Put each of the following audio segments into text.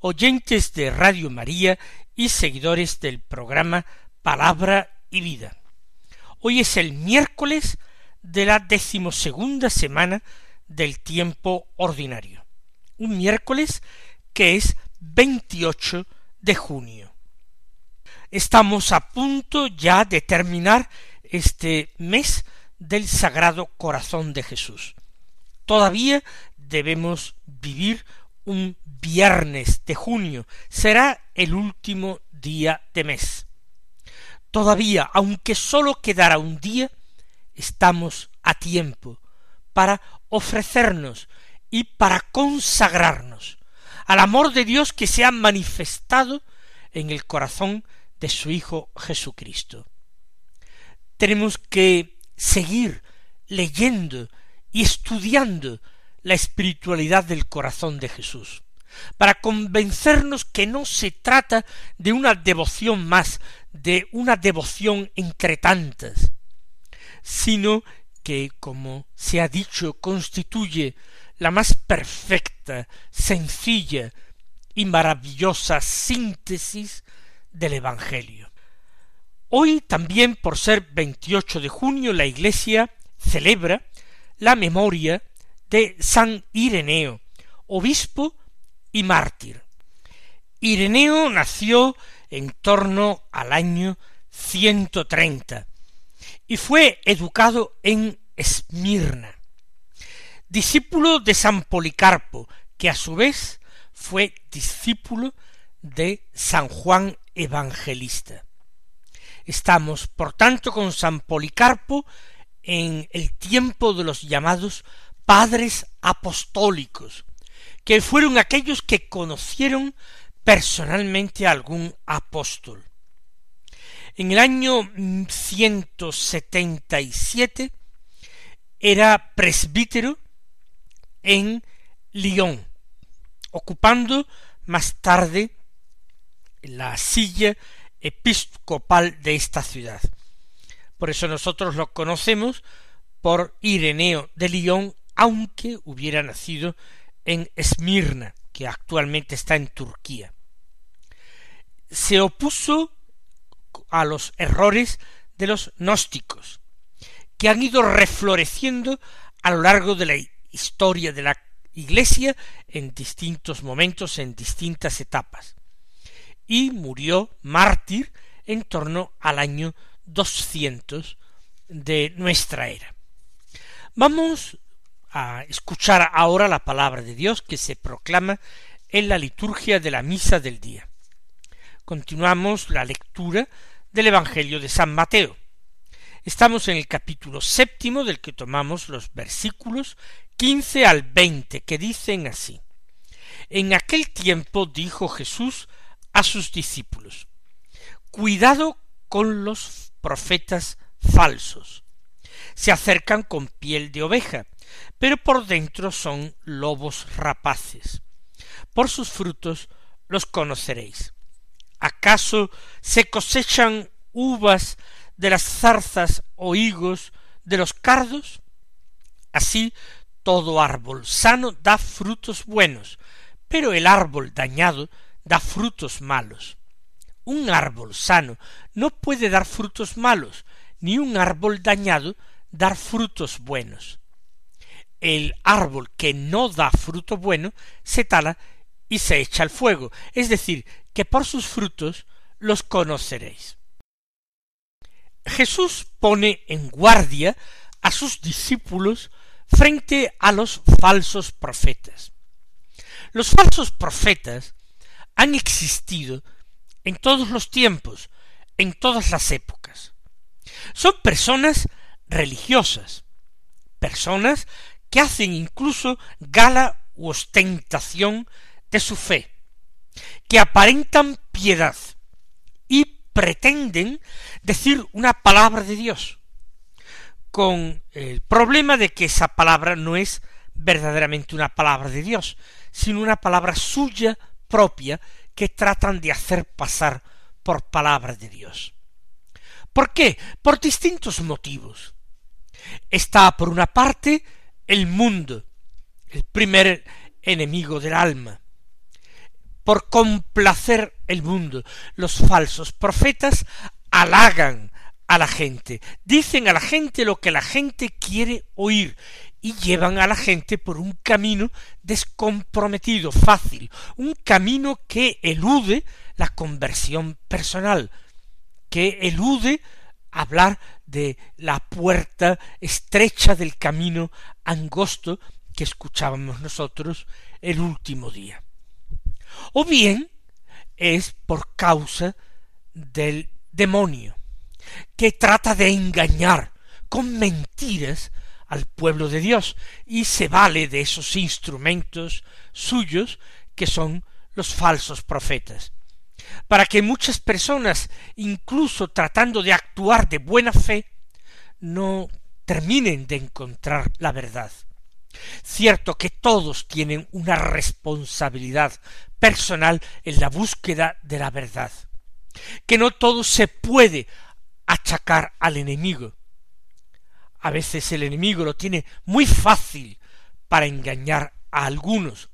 oyentes de Radio María y seguidores del programa Palabra y Vida. Hoy es el miércoles de la decimosegunda semana del tiempo ordinario. Un miércoles que es 28 de junio. Estamos a punto ya de terminar este mes del Sagrado Corazón de Jesús. Todavía debemos vivir un viernes de junio. Será el último día de mes. Todavía, aunque sólo quedara un día, estamos a tiempo para ofrecernos y para consagrarnos al amor de Dios que se ha manifestado en el corazón de su Hijo Jesucristo. Tenemos que seguir leyendo y estudiando la espiritualidad del corazón de Jesús, para convencernos que no se trata de una devoción más, de una devoción entre tantas, sino que, como se ha dicho, constituye la más perfecta, sencilla y maravillosa síntesis del Evangelio. Hoy también, por ser 28 de junio, la Iglesia celebra la memoria de San Ireneo, obispo y mártir. Ireneo nació en torno al año 130 y fue educado en Esmirna, discípulo de San Policarpo, que a su vez fue discípulo de San Juan Evangelista. Estamos, por tanto, con San Policarpo en el tiempo de los llamados padres apostólicos, que fueron aquellos que conocieron personalmente a algún apóstol. En el año 177 era presbítero en Lyon, ocupando más tarde la silla episcopal de esta ciudad. Por eso nosotros lo conocemos por Ireneo de Lyon aunque hubiera nacido en Esmirna, que actualmente está en Turquía. Se opuso a los errores de los gnósticos, que han ido refloreciendo a lo largo de la historia de la Iglesia en distintos momentos, en distintas etapas, y murió mártir en torno al año 200 de nuestra era. Vamos escuchar ahora la palabra de Dios que se proclama en la liturgia de la misa del día. Continuamos la lectura del Evangelio de San Mateo. Estamos en el capítulo séptimo del que tomamos los versículos quince al veinte que dicen así. En aquel tiempo dijo Jesús a sus discípulos, Cuidado con los profetas falsos. Se acercan con piel de oveja, pero por dentro son lobos rapaces. Por sus frutos los conoceréis. ¿Acaso se cosechan uvas de las zarzas o higos de los cardos? Así todo árbol sano da frutos buenos, pero el árbol dañado da frutos malos. Un árbol sano no puede dar frutos malos, ni un árbol dañado dar frutos buenos el árbol que no da fruto bueno se tala y se echa al fuego, es decir, que por sus frutos los conoceréis. Jesús pone en guardia a sus discípulos frente a los falsos profetas. Los falsos profetas han existido en todos los tiempos, en todas las épocas. Son personas religiosas, personas que hacen incluso gala u ostentación de su fe, que aparentan piedad y pretenden decir una palabra de Dios, con el problema de que esa palabra no es verdaderamente una palabra de Dios, sino una palabra suya propia que tratan de hacer pasar por palabra de Dios. ¿Por qué? Por distintos motivos. Está por una parte el mundo, el primer enemigo del alma. Por complacer el mundo, los falsos profetas halagan a la gente, dicen a la gente lo que la gente quiere oír y llevan a la gente por un camino descomprometido, fácil, un camino que elude la conversión personal, que elude hablar de la puerta estrecha del camino angosto que escuchábamos nosotros el último día. O bien es por causa del demonio, que trata de engañar con mentiras al pueblo de Dios y se vale de esos instrumentos suyos que son los falsos profetas para que muchas personas, incluso tratando de actuar de buena fe, no terminen de encontrar la verdad. Cierto que todos tienen una responsabilidad personal en la búsqueda de la verdad, que no todo se puede achacar al enemigo. A veces el enemigo lo tiene muy fácil para engañar a algunos,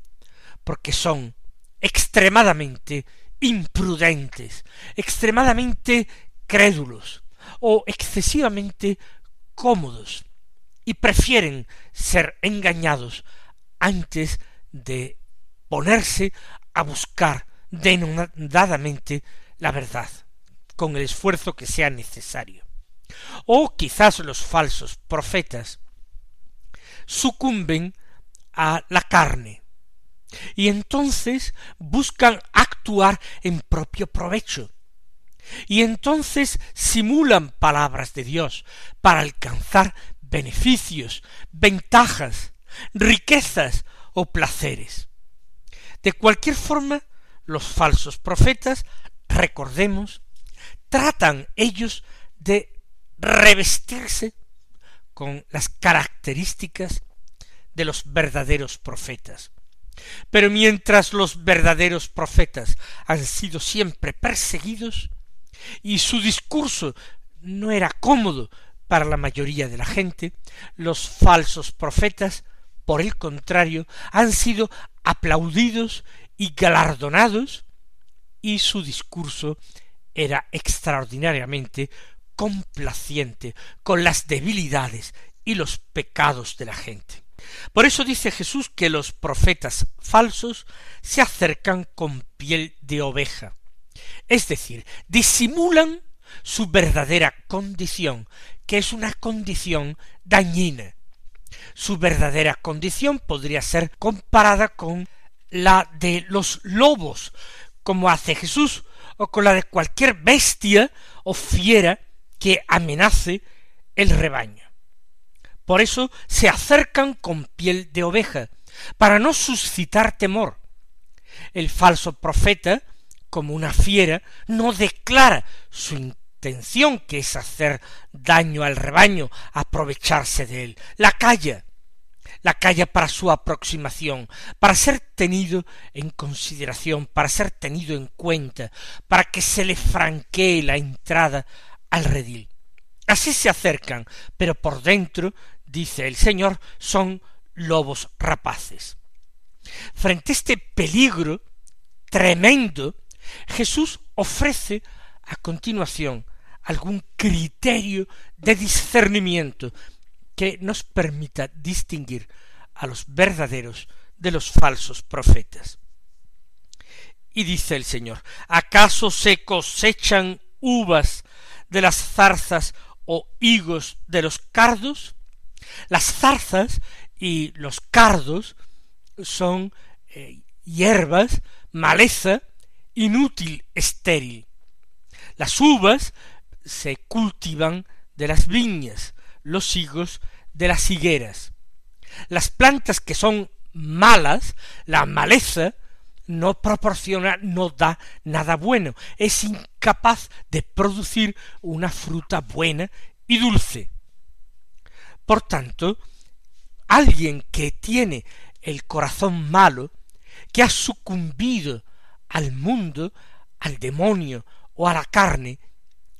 porque son extremadamente imprudentes, extremadamente crédulos o excesivamente cómodos y prefieren ser engañados antes de ponerse a buscar denodadamente la verdad, con el esfuerzo que sea necesario. O quizás los falsos profetas sucumben a la carne, y entonces buscan actuar en propio provecho. Y entonces simulan palabras de Dios para alcanzar beneficios, ventajas, riquezas o placeres. De cualquier forma, los falsos profetas, recordemos, tratan ellos de revestirse con las características de los verdaderos profetas. Pero mientras los verdaderos profetas han sido siempre perseguidos, y su discurso no era cómodo para la mayoría de la gente, los falsos profetas, por el contrario, han sido aplaudidos y galardonados, y su discurso era extraordinariamente complaciente con las debilidades y los pecados de la gente. Por eso dice Jesús que los profetas falsos se acercan con piel de oveja, es decir, disimulan su verdadera condición, que es una condición dañina. Su verdadera condición podría ser comparada con la de los lobos, como hace Jesús, o con la de cualquier bestia o fiera que amenace el rebaño. Por eso se acercan con piel de oveja, para no suscitar temor. El falso profeta, como una fiera, no declara su intención, que es hacer daño al rebaño, aprovecharse de él. La calla, la calla para su aproximación, para ser tenido en consideración, para ser tenido en cuenta, para que se le franquee la entrada al redil. Así se acercan, pero por dentro, dice el Señor, son lobos rapaces. Frente a este peligro tremendo, Jesús ofrece a continuación algún criterio de discernimiento que nos permita distinguir a los verdaderos de los falsos profetas. Y dice el Señor, ¿acaso se cosechan uvas de las zarzas o higos de los cardos? Las zarzas y los cardos son eh, hierbas, maleza, inútil, estéril. Las uvas se cultivan de las viñas, los higos de las higueras. Las plantas que son malas, la maleza, no proporciona, no da nada bueno, es incapaz de producir una fruta buena y dulce. Por tanto, alguien que tiene el corazón malo, que ha sucumbido al mundo, al demonio o a la carne,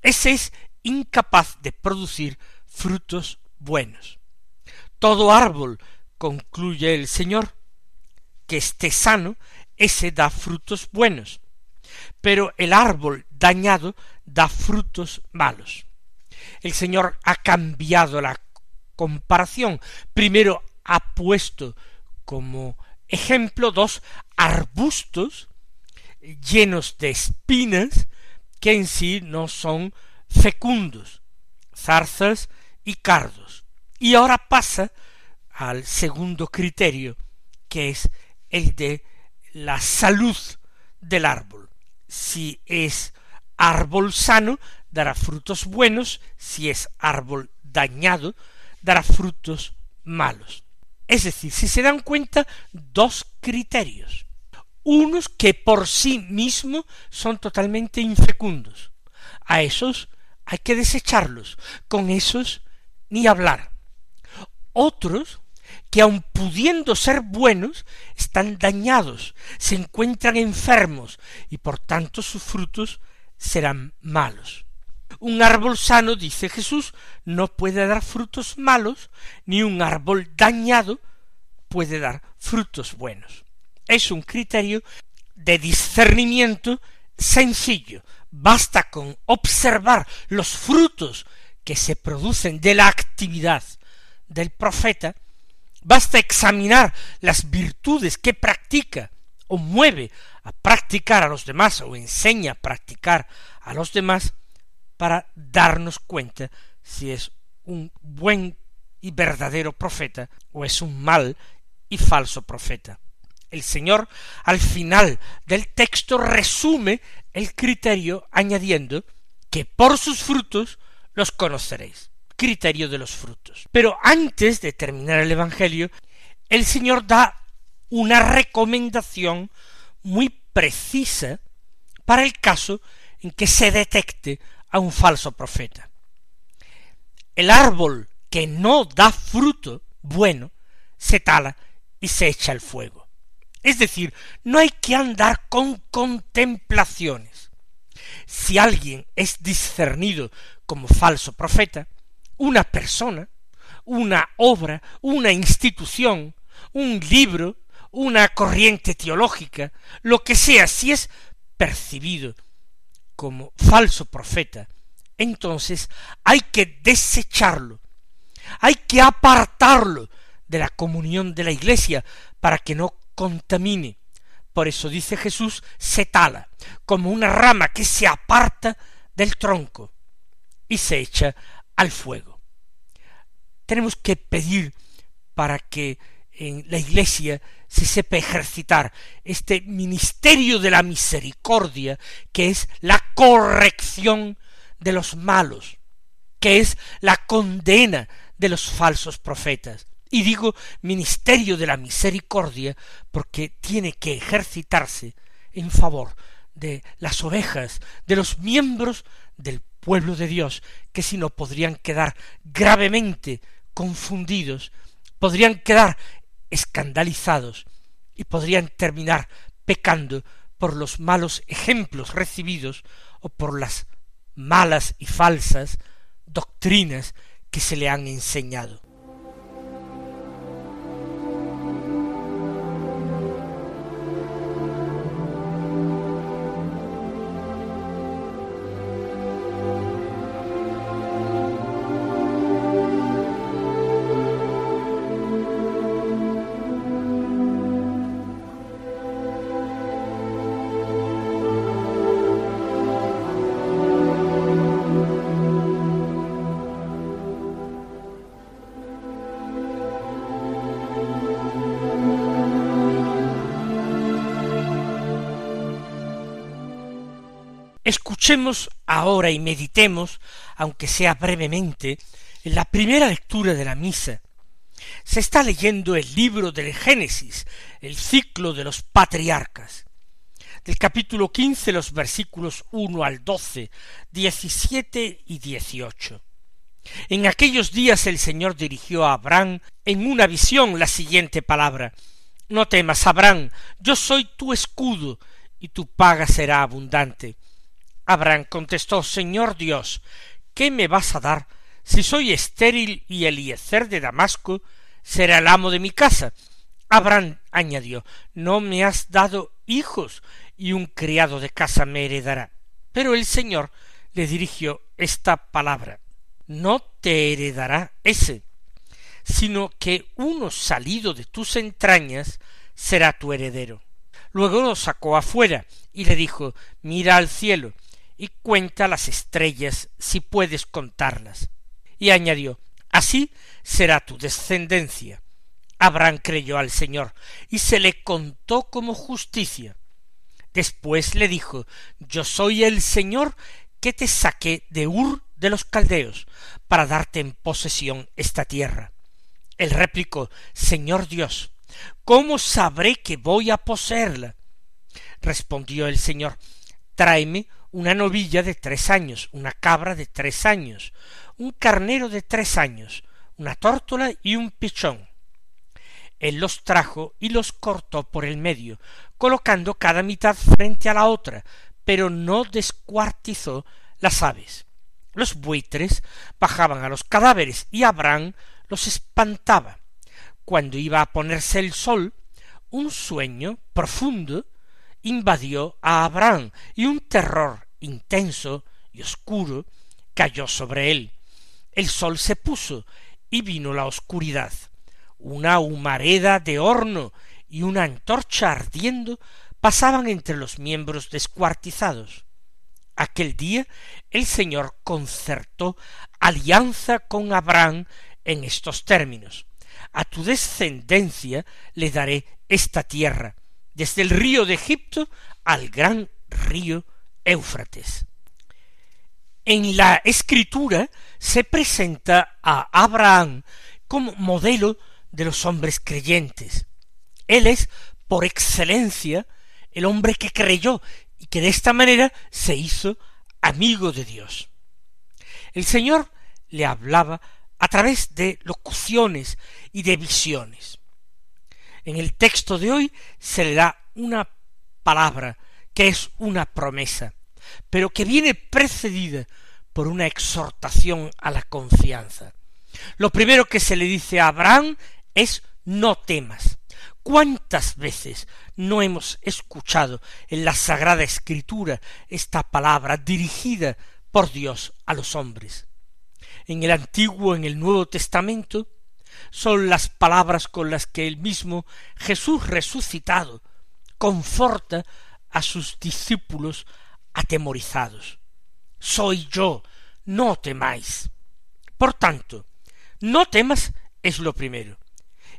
ese es incapaz de producir frutos buenos. Todo árbol, concluye el Señor, que esté sano, ese da frutos buenos, pero el árbol dañado da frutos malos. El Señor ha cambiado la comparación. Primero ha puesto como ejemplo dos arbustos llenos de espinas que en sí no son fecundos, zarzas y cardos. Y ahora pasa al segundo criterio, que es el de la salud del árbol. Si es árbol sano, dará frutos buenos, si es árbol dañado, dará frutos malos. Es decir, si se dan cuenta, dos criterios. Unos que por sí mismos son totalmente infecundos. A esos hay que desecharlos. Con esos ni hablar. Otros que aun pudiendo ser buenos, están dañados, se encuentran enfermos, y por tanto sus frutos serán malos. Un árbol sano, dice Jesús, no puede dar frutos malos, ni un árbol dañado puede dar frutos buenos. Es un criterio de discernimiento sencillo. Basta con observar los frutos que se producen de la actividad del profeta, basta examinar las virtudes que practica o mueve a practicar a los demás o enseña a practicar a los demás para darnos cuenta si es un buen y verdadero profeta o es un mal y falso profeta. El Señor al final del texto resume el criterio añadiendo que por sus frutos los conoceréis. Criterio de los frutos. Pero antes de terminar el Evangelio, el Señor da una recomendación muy precisa para el caso en que se detecte a un falso profeta. El árbol que no da fruto bueno se tala y se echa al fuego. Es decir, no hay que andar con contemplaciones. Si alguien es discernido como falso profeta, una persona, una obra, una institución, un libro, una corriente teológica, lo que sea, si es percibido como falso profeta, entonces hay que desecharlo, hay que apartarlo de la comunión de la iglesia para que no contamine. Por eso dice Jesús, se tala, como una rama que se aparta del tronco y se echa al fuego. Tenemos que pedir para que en la iglesia se sepa ejercitar este ministerio de la misericordia, que es la corrección de los malos, que es la condena de los falsos profetas, y digo ministerio de la misericordia porque tiene que ejercitarse en favor de las ovejas, de los miembros del pueblo de Dios, que si no podrían quedar gravemente confundidos, podrían quedar escandalizados y podrían terminar pecando por los malos ejemplos recibidos o por las malas y falsas doctrinas que se le han enseñado. Escuchemos ahora y meditemos, aunque sea brevemente, en la primera lectura de la misa. Se está leyendo el libro del Génesis, el ciclo de los patriarcas. del capítulo quince, los versículos uno al doce, diecisiete y dieciocho. En aquellos días el Señor dirigió a Abraham en una visión la siguiente palabra No temas, Abraham, yo soy tu escudo, y tu paga será abundante. Abraham contestó Señor Dios, ¿qué me vas a dar si soy estéril y Eliezer de Damasco será el amo de mi casa? Abraham añadió No me has dado hijos, y un criado de casa me heredará. Pero el Señor le dirigió esta palabra no te heredará ese, sino que uno salido de tus entrañas será tu heredero. Luego lo sacó afuera y le dijo Mira al cielo y cuenta las estrellas si puedes contarlas. Y añadió Así será tu descendencia. Abraham creyó al Señor y se le contó como justicia. Después le dijo Yo soy el Señor que te saqué de Ur de los caldeos para darte en posesión esta tierra. Él replicó Señor Dios, ¿cómo sabré que voy a poseerla? Respondió el Señor Tráeme una novilla de tres años, una cabra de tres años, un carnero de tres años, una tórtola y un pichón. Él los trajo y los cortó por el medio, colocando cada mitad frente a la otra, pero no descuartizó las aves. Los buitres bajaban a los cadáveres y Abraham los espantaba. Cuando iba a ponerse el sol, un sueño profundo invadió a Abraham y un terror intenso y oscuro cayó sobre él. El sol se puso y vino la oscuridad. Una humareda de horno y una antorcha ardiendo pasaban entre los miembros descuartizados. Aquel día el Señor concertó alianza con Abraham en estos términos. A tu descendencia le daré esta tierra, desde el río de Egipto al gran río Éufrates. En la escritura se presenta a Abraham como modelo de los hombres creyentes. Él es, por excelencia, el hombre que creyó y que de esta manera se hizo amigo de Dios. El Señor le hablaba a través de locuciones y de visiones. En el texto de hoy se le da una palabra que es una promesa, pero que viene precedida por una exhortación a la confianza. Lo primero que se le dice a Abraham es no temas. ¿Cuántas veces no hemos escuchado en la Sagrada Escritura esta palabra dirigida por Dios a los hombres? En el Antiguo, en el Nuevo Testamento, son las palabras con las que el mismo Jesús resucitado conforta a sus discípulos atemorizados. Soy yo, no temáis. Por tanto, no temas es lo primero.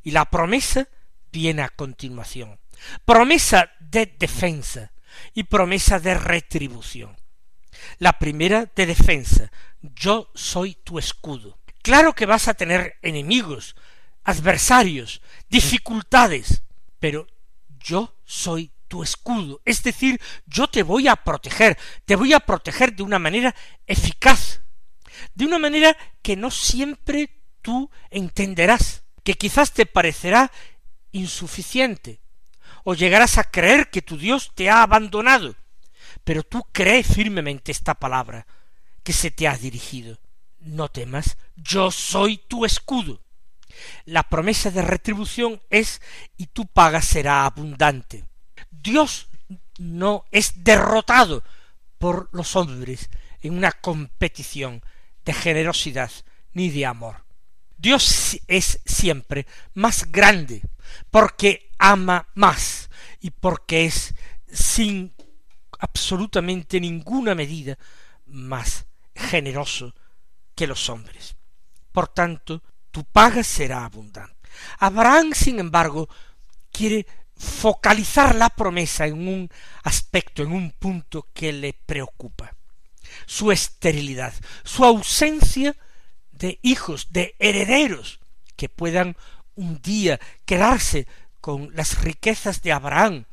Y la promesa viene a continuación. Promesa de defensa y promesa de retribución. La primera de defensa, yo soy tu escudo. Claro que vas a tener enemigos, adversarios, dificultades, pero yo soy tu escudo, es decir, yo te voy a proteger, te voy a proteger de una manera eficaz, de una manera que no siempre tú entenderás, que quizás te parecerá insuficiente, o llegarás a creer que tu Dios te ha abandonado, pero tú crees firmemente esta palabra que se te ha dirigido. No temas, yo soy tu escudo. La promesa de retribución es y tu paga será abundante. Dios no es derrotado por los hombres en una competición de generosidad ni de amor. Dios es siempre más grande porque ama más y porque es sin absolutamente ninguna medida más generoso que los hombres. Por tanto, tu paga será abundante. Abraham, sin embargo, quiere focalizar la promesa en un aspecto, en un punto que le preocupa. Su esterilidad, su ausencia de hijos, de herederos, que puedan un día quedarse con las riquezas de Abraham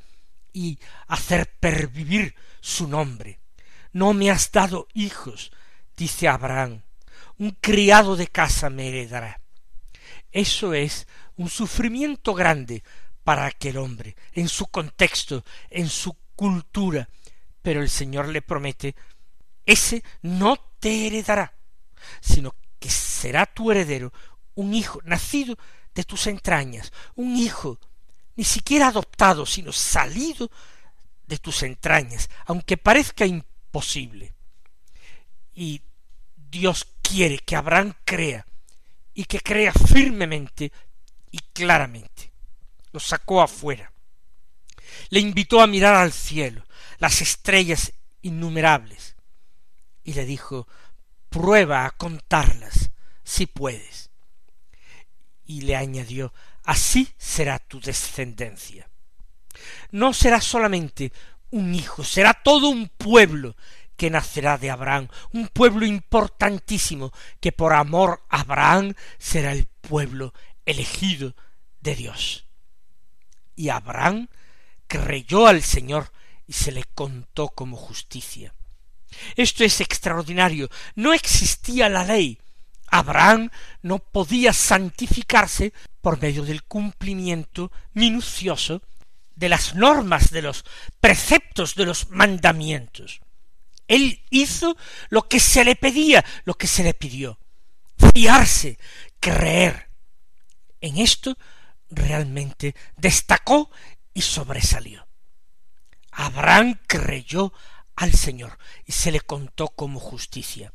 y hacer pervivir su nombre. No me has dado hijos, dice Abraham, un criado de casa me heredará. Eso es un sufrimiento grande para aquel hombre, en su contexto, en su cultura, pero el Señor le promete, ese no te heredará, sino que será tu heredero un hijo nacido de tus entrañas, un hijo ni siquiera adoptado, sino salido de tus entrañas, aunque parezca imposible. Y Dios quiere que Abraham crea, y que crea firmemente y claramente. Lo sacó afuera. Le invitó a mirar al cielo, las estrellas innumerables, y le dijo, prueba a contarlas, si puedes. Y le añadió, así será tu descendencia. No será solamente un hijo, será todo un pueblo que nacerá de Abraham, un pueblo importantísimo, que por amor a Abraham será el pueblo elegido de Dios. Y Abraham creyó al Señor y se le contó como justicia. Esto es extraordinario. No existía la ley. Abraham no podía santificarse por medio del cumplimiento minucioso de las normas, de los preceptos, de los mandamientos. Él hizo lo que se le pedía, lo que se le pidió. Fiarse, creer. En esto realmente destacó y sobresalió. Abraham creyó al Señor y se le contó como justicia.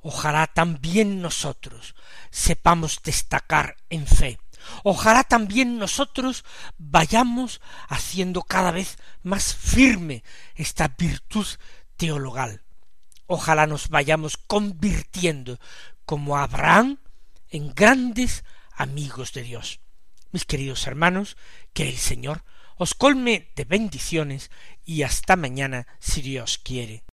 Ojalá también nosotros sepamos destacar en fe. Ojalá también nosotros vayamos haciendo cada vez más firme esta virtud teologal. Ojalá nos vayamos convirtiendo como Abraham en grandes amigos de Dios. Mis queridos hermanos, que el Señor os colme de bendiciones y hasta mañana si Dios quiere.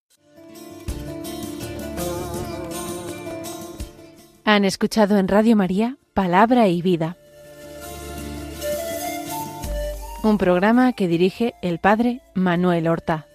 Han escuchado en Radio María Palabra y Vida, un programa que dirige el Padre Manuel Horta.